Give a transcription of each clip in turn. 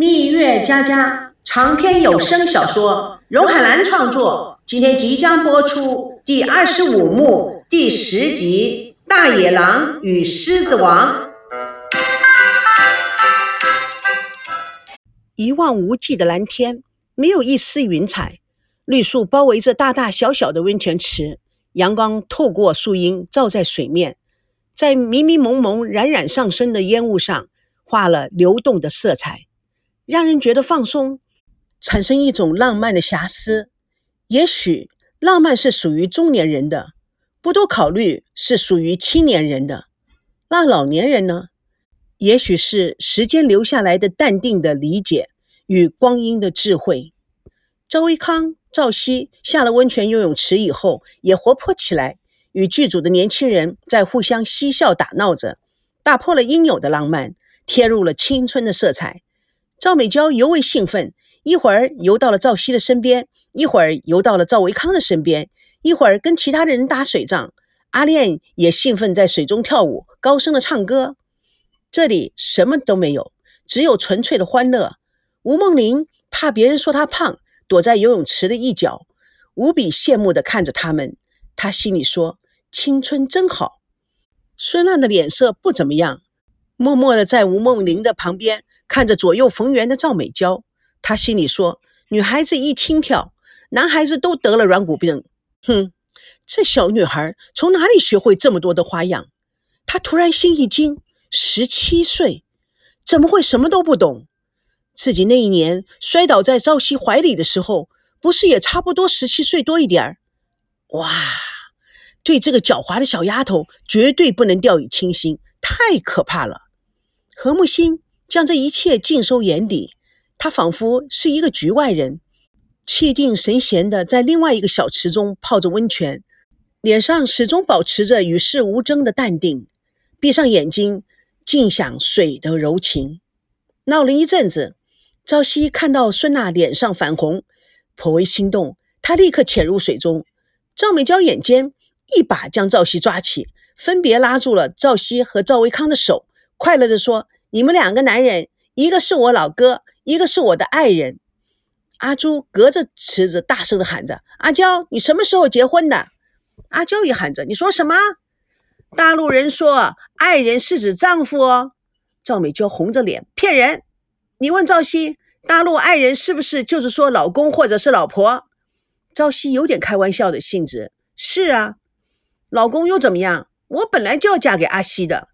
蜜月佳佳长篇有声小说，荣海兰创作，今天即将播出第二十五幕第十集《大野狼与狮子王》。一望无际的蓝天，没有一丝云彩，绿树包围着大大小小的温泉池，阳光透过树荫照在水面，在迷迷蒙蒙、冉冉上升的烟雾上画了流动的色彩。让人觉得放松，产生一种浪漫的瑕疵。也许浪漫是属于中年人的，不多考虑是属于青年人的。那老年人呢？也许是时间留下来的淡定的理解与光阴的智慧。赵维康、赵熙下了温泉游泳池以后，也活泼起来，与剧组的年轻人在互相嬉笑打闹着，打破了应有的浪漫，贴入了青春的色彩。赵美娇尤为兴奋，一会儿游到了赵熙的身边，一会儿游到了赵维康的身边，一会儿跟其他的人打水仗。阿恋也兴奋在水中跳舞，高声的唱歌。这里什么都没有，只有纯粹的欢乐。吴梦玲怕别人说她胖，躲在游泳池的一角，无比羡慕地看着他们。她心里说：“青春真好。”孙浪的脸色不怎么样，默默地在吴梦玲的旁边。看着左右逢源的赵美娇，他心里说：“女孩子一轻跳，男孩子都得了软骨病。”哼，这小女孩从哪里学会这么多的花样？他突然心一惊，十七岁，怎么会什么都不懂？自己那一年摔倒在赵熙怀里的时候，不是也差不多十七岁多一点儿？哇，对这个狡猾的小丫头，绝对不能掉以轻心，太可怕了。何木心。将这一切尽收眼底，他仿佛是一个局外人，气定神闲地在另外一个小池中泡着温泉，脸上始终保持着与世无争的淡定，闭上眼睛，尽享水的柔情。闹了一阵子，朝夕看到孙娜脸上泛红，颇为心动，他立刻潜入水中。赵美娇眼尖，一把将赵熙抓起，分别拉住了赵熙和赵维康的手，快乐地说。你们两个男人，一个是我老哥，一个是我的爱人。阿朱隔着池子大声的喊着：“阿娇，你什么时候结婚的？”阿娇也喊着：“你说什么？”大陆人说爱人是指丈夫哦。赵美娇红着脸骗人。你问赵熙，大陆爱人是不是就是说老公或者是老婆？赵熙有点开玩笑的性质。是啊，老公又怎么样？我本来就要嫁给阿西的。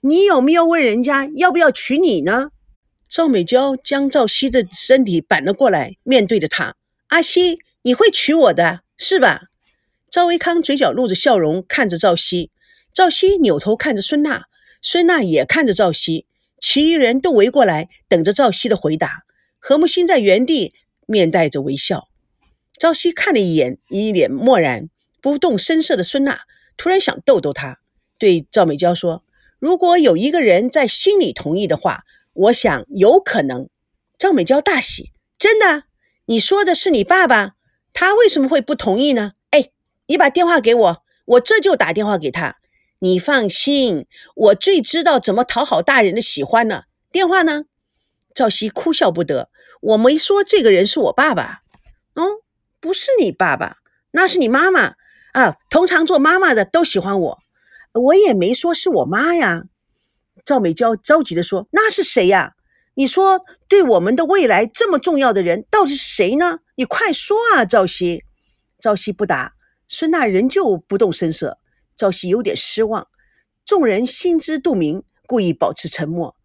你有没有问人家要不要娶你呢？赵美娇将赵熙的身体扳了过来，面对着他：“阿西，你会娶我的，是吧？”赵维康嘴角露着笑容，看着赵熙。赵熙扭头看着孙娜，孙娜也看着赵熙。其余人都围过来，等着赵熙的回答。何木心在原地面带着微笑。赵熙看了一眼一脸漠然、不动声色的孙娜，突然想逗逗他，对赵美娇说。如果有一个人在心里同意的话，我想有可能。赵美娇大喜，真的？你说的是你爸爸？他为什么会不同意呢？哎，你把电话给我，我这就打电话给他。你放心，我最知道怎么讨好大人的喜欢了。电话呢？赵熙哭笑不得，我没说这个人是我爸爸。哦，不是你爸爸，那是你妈妈啊。通常做妈妈的都喜欢我。我也没说是我妈呀，赵美娇着急地说：“那是谁呀？你说对我们的未来这么重要的人，到底是谁呢？你快说啊！”赵熙，赵熙不答，孙娜仍旧不动声色。赵熙有点失望，众人心知肚明，故意保持沉默。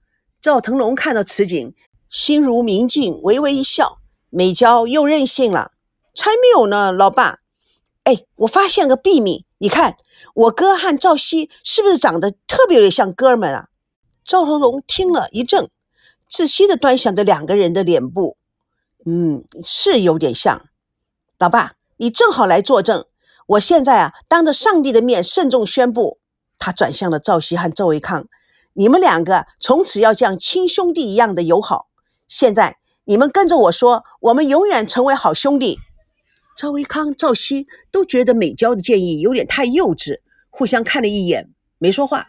赵腾龙看到此景，心如明镜，微微一笑。美娇又任性了，才没有呢，老爸。哎，我发现个秘密。你看，我哥和赵熙是不是长得特别的像哥们啊？赵腾龙听了一怔，仔细的端详着两个人的脸部，嗯，是有点像。老爸，你正好来作证。我现在啊，当着上帝的面慎重宣布。他转向了赵熙和赵维康，你们两个从此要像亲兄弟一样的友好。现在你们跟着我说，我们永远成为好兄弟。赵维康、赵熙都觉得美娇的建议有点太幼稚，互相看了一眼，没说话。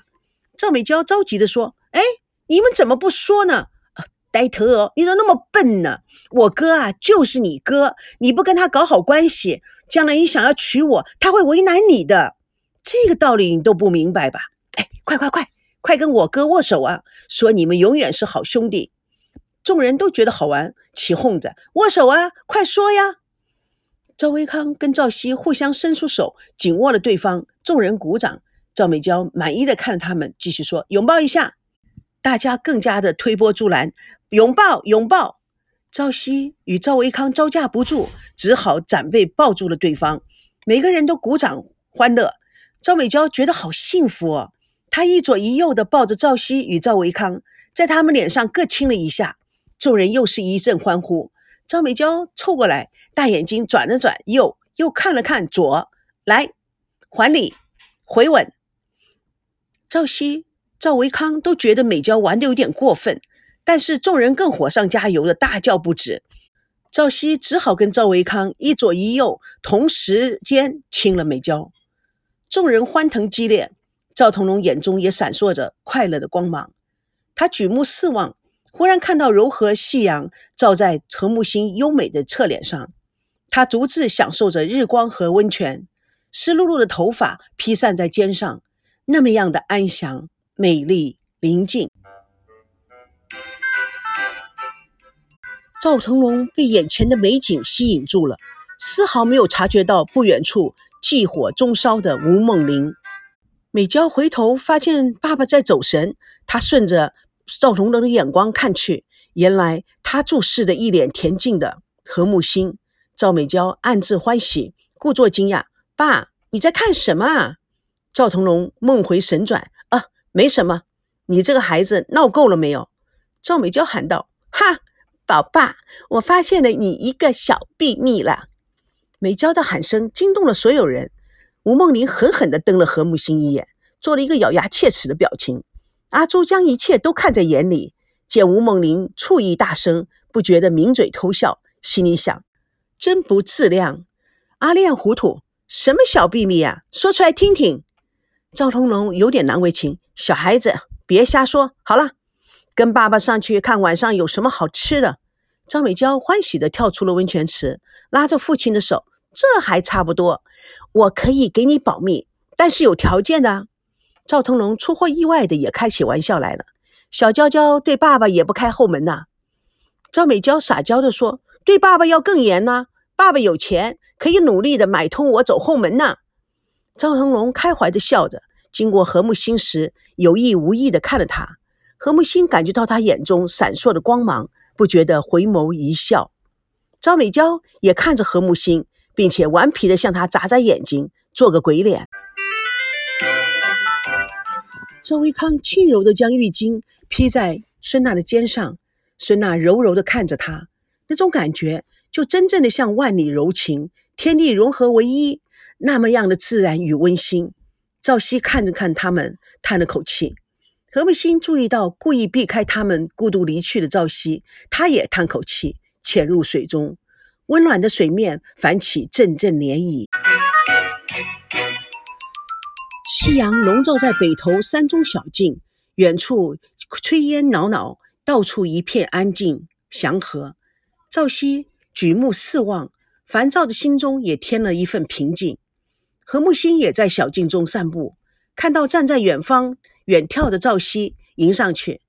赵美娇着急地说：“哎，你们怎么不说呢？呆头鹅，你怎么那么笨呢？我哥啊，就是你哥，你不跟他搞好关系，将来你想要娶我，他会为难你的。这个道理你都不明白吧？哎，快快快，快跟我哥握手啊！说你们永远是好兄弟。众人都觉得好玩，起哄着握手啊，快说呀！赵维康跟赵熙互相伸出手，紧握了对方。众人鼓掌。赵美娇满意的看着他们，继续说：“拥抱一下。”大家更加的推波助澜，拥抱拥抱。赵熙与赵维康招架不住，只好展背抱住了对方。每个人都鼓掌欢乐。赵美娇觉得好幸福哦，她一左一右的抱着赵熙与赵维康，在他们脸上各亲了一下。众人又是一阵欢呼。赵美娇凑过来，大眼睛转了转，右又看了看左，来还礼回吻。赵熙、赵维康都觉得美娇玩的有点过分，但是众人更火上加油的大叫不止。赵熙只好跟赵维康一左一右，同时间亲了美娇。众人欢腾激烈，赵腾龙眼中也闪烁着快乐的光芒。他举目四望，忽然看到柔和夕阳照在何木星优美的侧脸上，他独自享受着日光和温泉，湿漉漉的头发披散在肩上。那么样的安详、美丽、宁静。赵腾龙被眼前的美景吸引住了，丝毫没有察觉到不远处祭火中烧的吴梦玲。美娇回头发现爸爸在走神，她顺着赵腾龙的眼光看去，原来他注视的一脸恬静的何木星。赵美娇暗自欢喜，故作惊讶：“爸，你在看什么啊？”赵腾龙梦回神转啊，没什么，你这个孩子闹够了没有？赵美娇喊道：“哈，宝爸，我发现了你一个小秘密了。”美娇的喊声惊动了所有人。吴梦玲狠狠地瞪了何木心一眼，做了一个咬牙切齿的表情。阿朱将一切都看在眼里，见吴梦玲醋意大生，不觉得抿嘴偷笑，心里想：真不自量。阿亮糊涂，什么小秘密啊？说出来听听。赵腾龙有点难为情，小孩子别瞎说。好了，跟爸爸上去看晚上有什么好吃的。张美娇欢喜地跳出了温泉池，拉着父亲的手，这还差不多。我可以给你保密，但是有条件的。赵腾龙出乎意外的也开起玩笑来了。小娇娇对爸爸也不开后门呐。赵美娇撒娇地说：“对爸爸要更严呢。爸爸有钱，可以努力的买通我走后门呢。”赵腾龙开怀地笑着，经过何木心时，有意无意地看了他。何木心感觉到他眼中闪烁的光芒，不觉得回眸一笑。赵美娇也看着何木心，并且顽皮地向他眨眨眼睛，做个鬼脸。赵维康轻柔地将浴巾披在孙娜的肩上，孙娜柔柔地看着他，那种感觉就真正的像万里柔情，天地融合为一。那么样的自然与温馨，赵熙看着看他们，叹了口气。何木心注意到故意避开他们，孤独离去的赵熙，他也叹口气，潜入水中。温暖的水面泛起阵阵涟漪。夕阳笼罩在北头山中小径，远处炊烟袅袅，到处一片安静祥和。赵熙举目四望，烦躁的心中也添了一份平静。何木星也在小径中散步，看到站在远方远眺的赵熙，迎上去。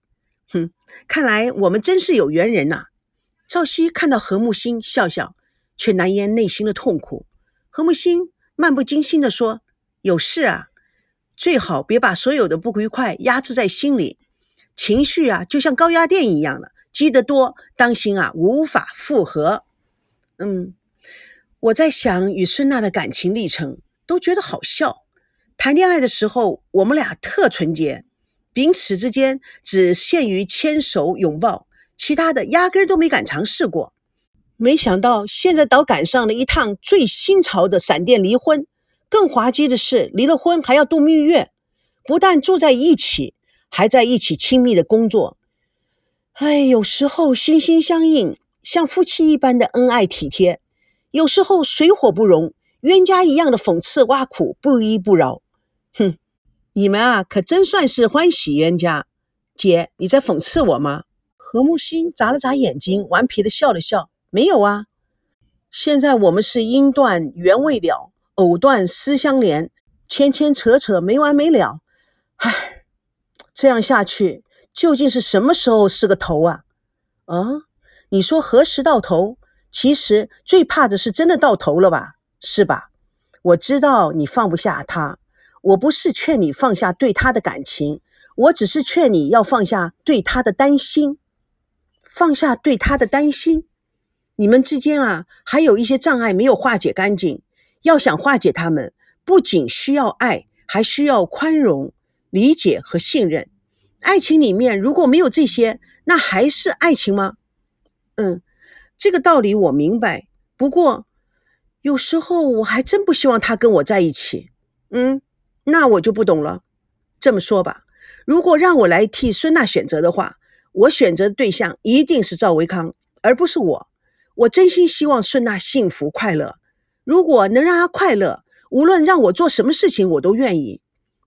哼，看来我们真是有缘人呐。赵熙看到何木星，笑笑，却难掩内心的痛苦。何木星漫不经心地说：“有事啊，最好别把所有的不愉快压制在心里，情绪啊，就像高压电一样的，积得多，当心啊，无法复合。”嗯，我在想与孙娜的感情历程。都觉得好笑。谈恋爱的时候，我们俩特纯洁，彼此之间只限于牵手拥抱，其他的压根都没敢尝试过。没想到现在倒赶上了一趟最新潮的闪电离婚。更滑稽的是，离了婚还要度蜜月，不但住在一起，还在一起亲密的工作。哎，有时候心心相印，像夫妻一般的恩爱体贴；有时候水火不容。冤家一样的讽刺挖苦，不依不饶。哼，你们啊，可真算是欢喜冤家。姐，你在讽刺我吗？何木星眨了眨眼睛，顽皮的笑了笑：“没有啊，现在我们是因断缘未了，藕断丝相连，牵牵扯扯没完没了。唉，这样下去，究竟是什么时候是个头啊？啊，你说何时到头？其实最怕的是真的到头了吧？是吧？我知道你放不下他，我不是劝你放下对他的感情，我只是劝你要放下对他的担心。”放下对他的担心，你们之间啊还有一些障碍没有化解干净。要想化解他们，不仅需要爱，还需要宽容、理解和信任。爱情里面如果没有这些，那还是爱情吗？嗯，这个道理我明白。不过有时候我还真不希望他跟我在一起。嗯，那我就不懂了。这么说吧，如果让我来替孙娜选择的话。我选择的对象一定是赵维康，而不是我。我真心希望孙娜幸福快乐。如果能让她快乐，无论让我做什么事情，我都愿意。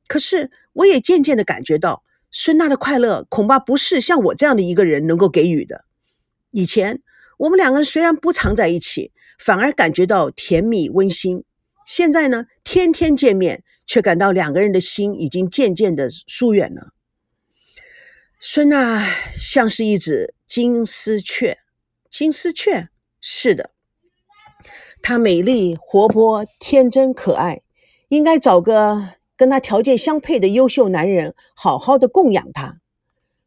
可是，我也渐渐的感觉到，孙娜的快乐恐怕不是像我这样的一个人能够给予的。以前，我们两个人虽然不常在一起，反而感觉到甜蜜温馨。现在呢，天天见面，却感到两个人的心已经渐渐的疏远了。孙娜像是一只金丝雀，金丝雀是的，她美丽、活泼、天真、可爱，应该找个跟她条件相配的优秀男人，好好的供养她。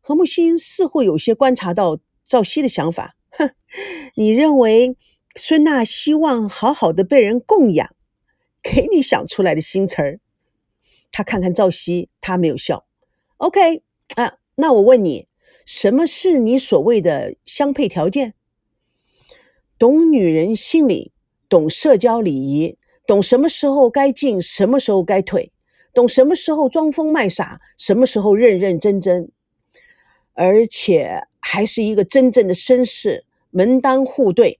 何木心似乎有些观察到赵熙的想法，哼，你认为孙娜希望好好的被人供养？给你想出来的新词儿。他看看赵熙，他没有笑。OK 啊。那我问你，什么是你所谓的相配条件？懂女人心理，懂社交礼仪，懂什么时候该进，什么时候该退，懂什么时候装疯卖傻，什么时候认认真真，而且还是一个真正的绅士，门当户对。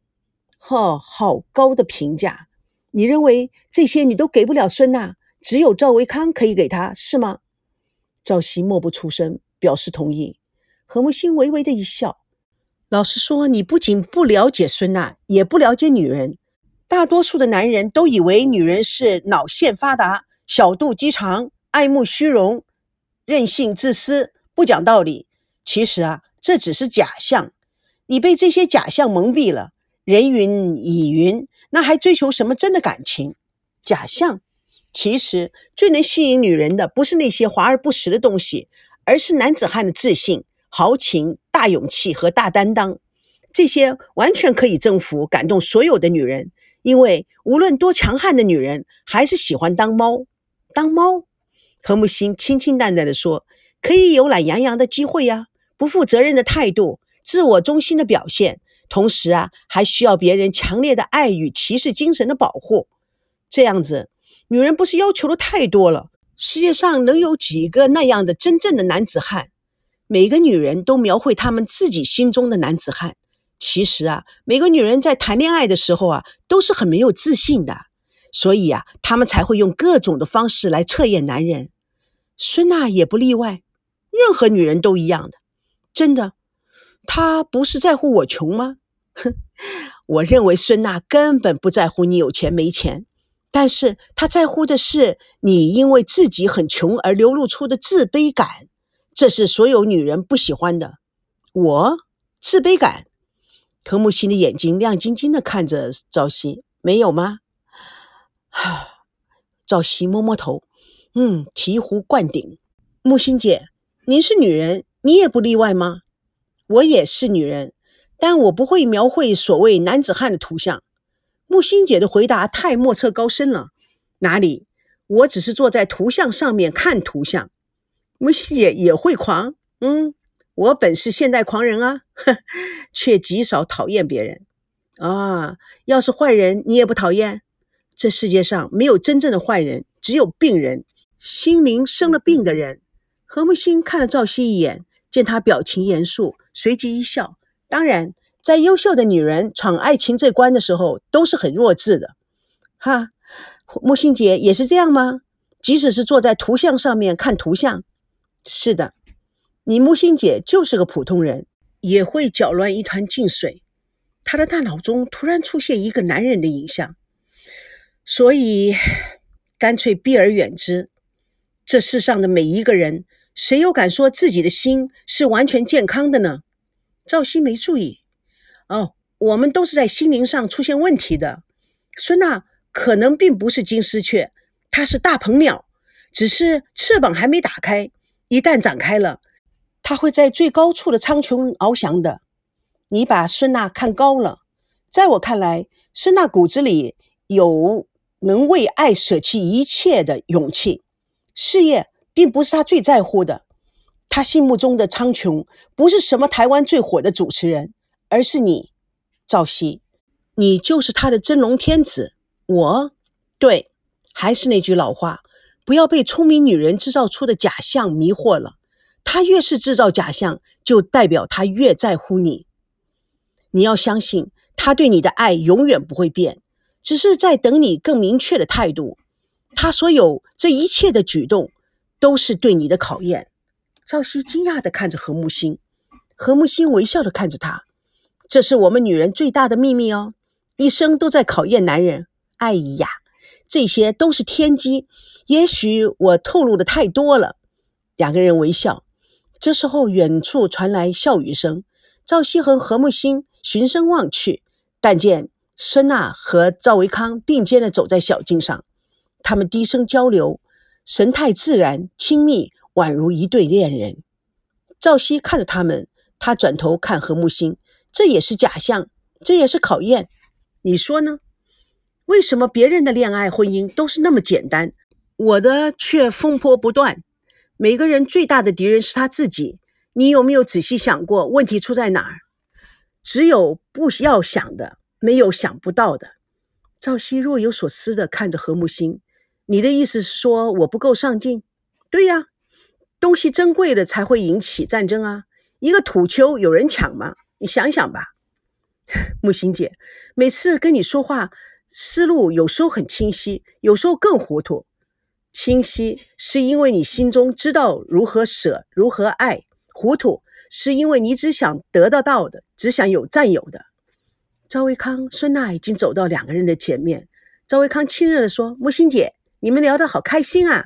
哈，好高的评价！你认为这些你都给不了孙娜，只有赵维康可以给她，是吗？赵熙默不出声。表示同意，何木心微微的一笑。老实说，你不仅不了解孙娜，也不了解女人。大多数的男人都以为女人是脑腺发达、小肚鸡肠、爱慕虚荣、任性自私、不讲道理。其实啊，这只是假象。你被这些假象蒙蔽了。人云亦云，那还追求什么真的感情？假象。其实最能吸引女人的，不是那些华而不实的东西。而是男子汉的自信、豪情、大勇气和大担当，这些完全可以征服、感动所有的女人。因为无论多强悍的女人，还是喜欢当猫。当猫，何木星清清淡淡的说：“可以有懒洋洋的机会呀，不负责任的态度，自我中心的表现，同时啊，还需要别人强烈的爱与骑士精神的保护。这样子，女人不是要求的太多了。”世界上能有几个那样的真正的男子汉？每个女人都描绘他们自己心中的男子汉。其实啊，每个女人在谈恋爱的时候啊，都是很没有自信的，所以啊，他们才会用各种的方式来测验男人。孙娜也不例外，任何女人都一样的。真的，他不是在乎我穷吗？哼，我认为孙娜根本不在乎你有钱没钱。但是他在乎的是你因为自己很穷而流露出的自卑感，这是所有女人不喜欢的。我自卑感，何木心的眼睛亮晶晶的看着赵熙，没有吗？哈，赵熙摸摸头，嗯，醍醐灌顶。木心姐，您是女人，你也不例外吗？我也是女人，但我不会描绘所谓男子汉的图像。木心姐的回答太莫测高深了，哪里？我只是坐在图像上面看图像。木心姐也会狂，嗯，我本是现代狂人啊，呵，却极少讨厌别人啊。要是坏人你也不讨厌？这世界上没有真正的坏人，只有病人，心灵生了病的人。何木心看了赵熙一眼，见他表情严肃，随即一笑，当然。在优秀的女人闯爱情这关的时候，都是很弱智的，哈。木心姐也是这样吗？即使是坐在图像上面看图像，是的，你木心姐就是个普通人。也会搅乱一团净水。他的大脑中突然出现一个男人的影像，所以干脆避而远之。这世上的每一个人，谁又敢说自己的心是完全健康的呢？赵熙没注意。哦，我们都是在心灵上出现问题的。孙娜可能并不是金丝雀，它是大鹏鸟，只是翅膀还没打开。一旦展开了，它会在最高处的苍穹翱翔的。你把孙娜看高了，在我看来，孙娜骨子里有能为爱舍弃一切的勇气。事业并不是他最在乎的，他心目中的苍穹不是什么台湾最火的主持人，而是你，赵熙，你就是他的真龙天子。我，对，还是那句老话，不要被聪明女人制造出的假象迷惑了。他越是制造假象，就代表他越在乎你。你要相信，他对你的爱永远不会变，只是在等你更明确的态度。他所有这一切的举动，都是对你的考验。赵熙惊讶地看着何木星，何木星微笑地看着他。这是我们女人最大的秘密哦，一生都在考验男人。哎呀，这些都是天机。也许我透露的太多了。两个人微笑。这时候，远处传来笑语声。赵熙和何木星。循声望去，但见孙娜和赵维康并肩地走在小径上，他们低声交流，神态自然亲密，宛如一对恋人。赵熙看着他们，他转头看何木星，这也是假象，这也是考验。你说呢？为什么别人的恋爱婚姻都是那么简单，我的却风波不断？每个人最大的敌人是他自己。你有没有仔细想过，问题出在哪儿？只有不要想的，没有想不到的。赵熙若有所思地看着何木星：“你的意思是说我不够上进？”“对呀，东西珍贵的才会引起战争啊！一个土丘有人抢吗？你想想吧。”木星姐，每次跟你说话，思路有时候很清晰，有时候更糊涂。清晰是因为你心中知道如何舍，如何爱；糊涂。是因为你只想得到到的，只想有占有的。赵维康、孙娜已经走到两个人的前面。赵维康亲热地说：“木心姐，你们聊得好开心啊！”“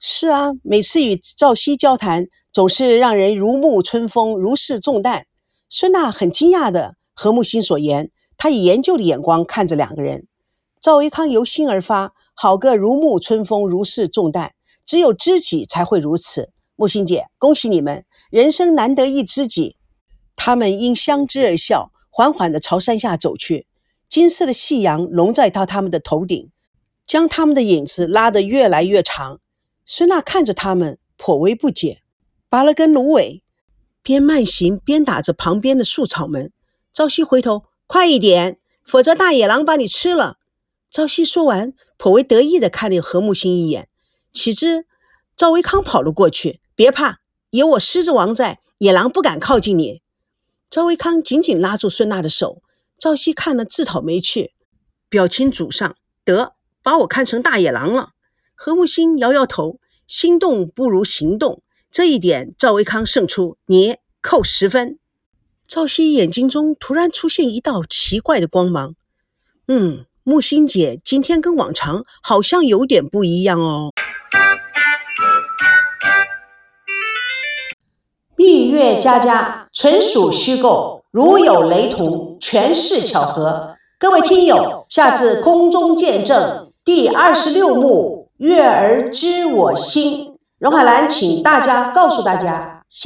是啊，每次与赵熙交谈，总是让人如沐春风，如释重担。”孙娜很惊讶的和木心所言，她以研究的眼光看着两个人。赵维康由心而发：“好个如沐春风，如释重担，只有知己才会如此。”木心姐，恭喜你们！人生难得一知己，他们因相知而笑，缓缓地朝山下走去。金色的夕阳笼在到他们的头顶，将他们的影子拉得越来越长。孙娜看着他们，颇为不解，拔了根芦苇，边慢行边打着旁边的树草们。朝夕回头，快一点，否则大野狼把你吃了。朝夕说完，颇为得意地看了何木星一眼。岂知赵维康跑了过去，别怕。有我狮子王在，野狼不敢靠近你。赵维康紧紧拉住孙娜的手，赵熙看了自讨没趣，表情沮丧。得把我看成大野狼了。何木星摇摇头，心动不如行动，这一点赵维康胜出，你扣十分。赵熙眼睛中突然出现一道奇怪的光芒。嗯，木星姐今天跟往常好像有点不一样哦。蜜月佳佳纯属虚构，如有雷同，全是巧合。各位听友，下次空中见证第二十六幕《月儿知我心》，荣海兰请大家告诉大家。